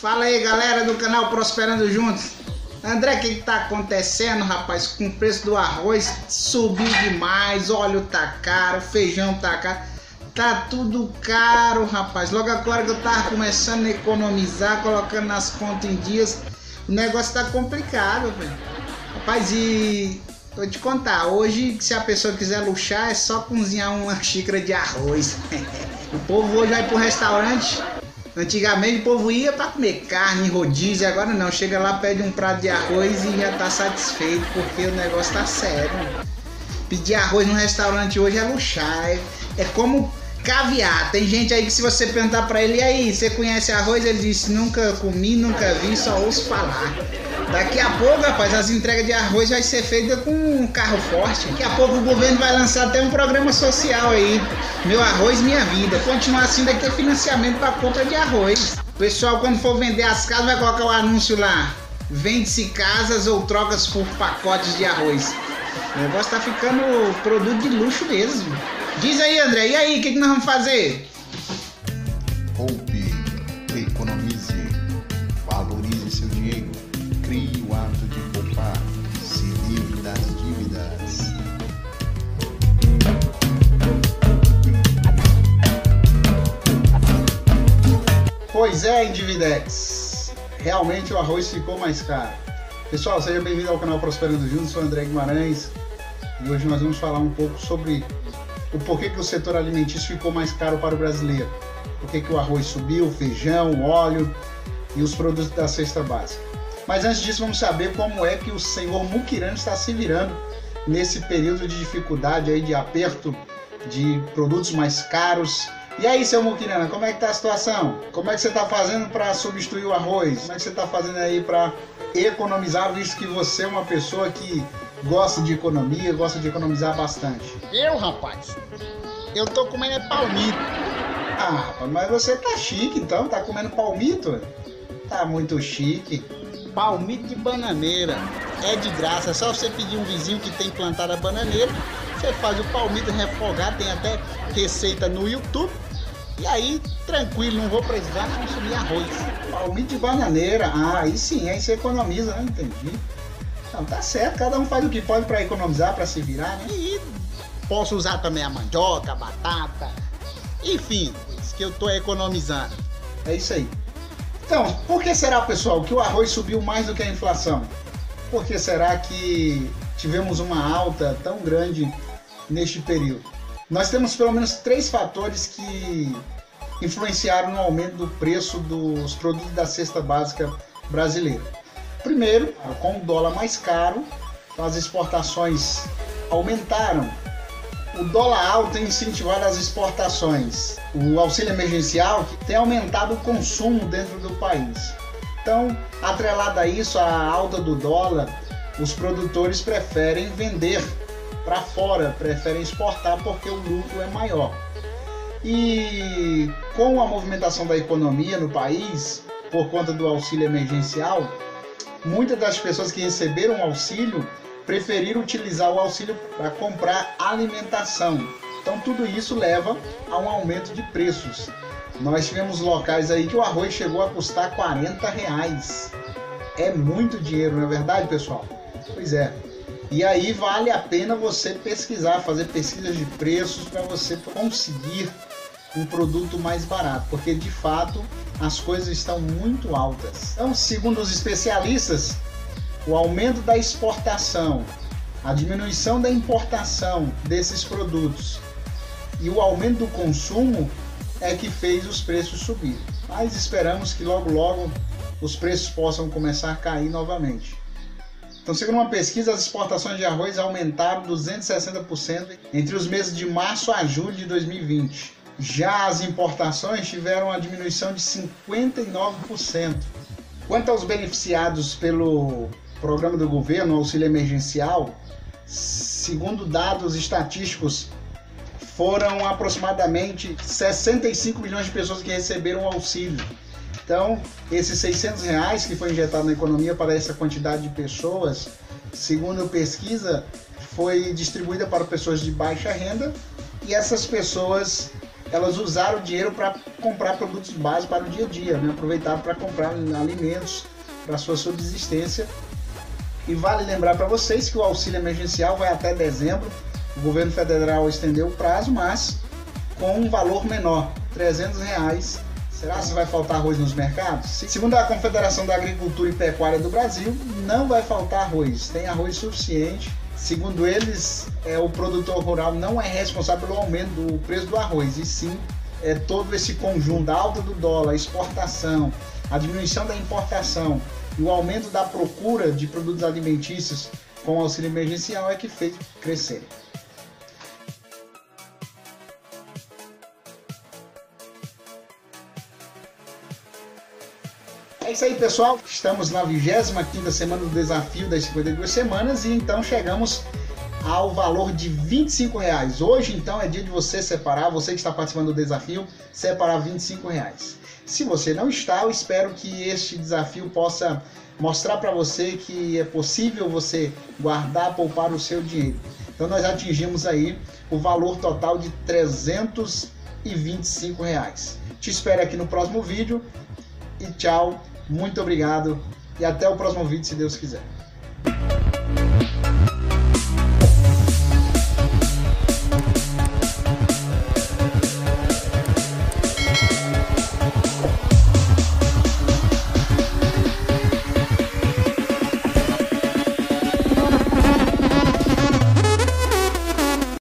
Fala aí, galera do canal Prosperando Juntos. André, o que, que tá acontecendo, rapaz? Com o preço do arroz subiu demais, óleo tá caro, feijão tá caro. Tá tudo caro, rapaz. Logo agora que eu tava começando a economizar, colocando nas contas em dias, o negócio tá complicado, velho. Rapaz, e vou te contar, hoje se a pessoa quiser luxar é só cozinhar uma xícara de arroz. o povo hoje vai pro restaurante, Antigamente o povo ia para comer carne, rodízio, agora não. Chega lá, pede um prato de arroz e já tá satisfeito, porque o negócio tá sério. Pedir arroz no restaurante hoje é luxar. É, é como caviar. Tem gente aí que se você perguntar para ele, e aí, você conhece arroz? Ele disse, nunca comi, nunca vi, só ouço falar. Daqui a pouco, rapaz, as entregas de arroz vai ser feita com um carro forte. Daqui a pouco o governo vai lançar até um programa social aí. Meu arroz, minha vida. Continuar assim vai ter financiamento para compra de arroz. Pessoal, quando for vender as casas, vai colocar o anúncio lá. Vende-se casas ou trocas por pacotes de arroz. O negócio tá ficando produto de luxo mesmo. Diz aí, André, e aí, o que, que nós vamos fazer? É. Realmente o arroz ficou mais caro. Pessoal, seja bem-vindo ao canal Prosperando Juntos, sou André Guimarães e hoje nós vamos falar um pouco sobre o porquê que o setor alimentício ficou mais caro para o brasileiro. Por que, o arroz subiu, o feijão, o óleo e os produtos da cesta básica. Mas antes disso, vamos saber como é que o senhor Mukirano está se virando nesse período de dificuldade aí, de aperto de produtos mais caros. E aí, seu Mukirana, como é que tá a situação? Como é que você está fazendo para substituir o arroz? Como é que você está fazendo aí para economizar, visto que você é uma pessoa que gosta de economia, gosta de economizar bastante? Eu, rapaz, eu tô comendo é palmito. Ah, rapaz, mas você tá chique então, tá comendo palmito? Tá muito chique. Palmito de bananeira. É de graça, é só você pedir um vizinho que tem plantada bananeira. Você faz o palmito refogado, tem até receita no YouTube. E aí, tranquilo, não vou precisar consumir arroz. Palmito de bananeira, ah, aí sim, aí você economiza, né? Entendi. Não, tá certo, cada um faz o que pode para economizar, para se virar, né? E posso usar também a mandioca, a batata, enfim, isso que eu tô economizando. É isso aí. Então, por que será, pessoal, que o arroz subiu mais do que a inflação? Por que será que tivemos uma alta tão grande neste período? Nós temos pelo menos três fatores que influenciaram no aumento do preço dos produtos da cesta básica brasileira. Primeiro, com o dólar mais caro, as exportações aumentaram. O dólar alto tem incentivado as exportações. O auxílio emergencial tem aumentado o consumo dentro do país. Então, atrelado a isso, a alta do dólar, os produtores preferem vender para fora, preferem exportar porque o lucro é maior. E com a movimentação da economia no país, por conta do auxílio emergencial, muitas das pessoas que receberam o auxílio preferiram utilizar o auxílio para comprar alimentação. Então tudo isso leva a um aumento de preços. Nós tivemos locais aí que o arroz chegou a custar 40 reais. É muito dinheiro, não é verdade, pessoal? Pois é. E aí vale a pena você pesquisar, fazer pesquisas de preços para você conseguir um produto mais barato, porque de fato as coisas estão muito altas. Então, segundo os especialistas, o aumento da exportação, a diminuição da importação desses produtos e o aumento do consumo é que fez os preços subir. Mas esperamos que logo logo os preços possam começar a cair novamente. Então, segundo uma pesquisa, as exportações de arroz aumentaram 260% entre os meses de março a julho de 2020. Já as importações tiveram uma diminuição de 59%. Quanto aos beneficiados pelo programa do governo, auxílio emergencial, segundo dados estatísticos, foram aproximadamente 65 milhões de pessoas que receberam auxílio. Então, esses 600 reais que foi injetado na economia para essa quantidade de pessoas, segundo pesquisa, foi distribuída para pessoas de baixa renda e essas pessoas elas usaram o dinheiro para comprar produtos básicos para o dia a dia, né? aproveitaram para comprar alimentos para sua subsistência. E vale lembrar para vocês que o auxílio emergencial vai até dezembro. O governo federal estendeu o prazo, mas com um valor menor, 300 reais. Será que vai faltar arroz nos mercados? Segundo a Confederação da Agricultura e Pecuária do Brasil, não vai faltar arroz. Tem arroz suficiente Segundo eles, é, o produtor rural não é responsável pelo aumento do preço do arroz, e sim é todo esse conjunto da alta do dólar, exportação, a diminuição da importação e o aumento da procura de produtos alimentícios com auxílio emergencial é que fez crescer. É isso aí, pessoal. Estamos na 25 semana do desafio das 52 semanas e então chegamos ao valor de 25 reais. Hoje, então, é dia de você separar, você que está participando do desafio, separar 25 reais. Se você não está, eu espero que este desafio possa mostrar para você que é possível você guardar, poupar o seu dinheiro. Então, nós atingimos aí o valor total de 325 reais. Te espero aqui no próximo vídeo e tchau muito obrigado e até o próximo vídeo, se Deus quiser.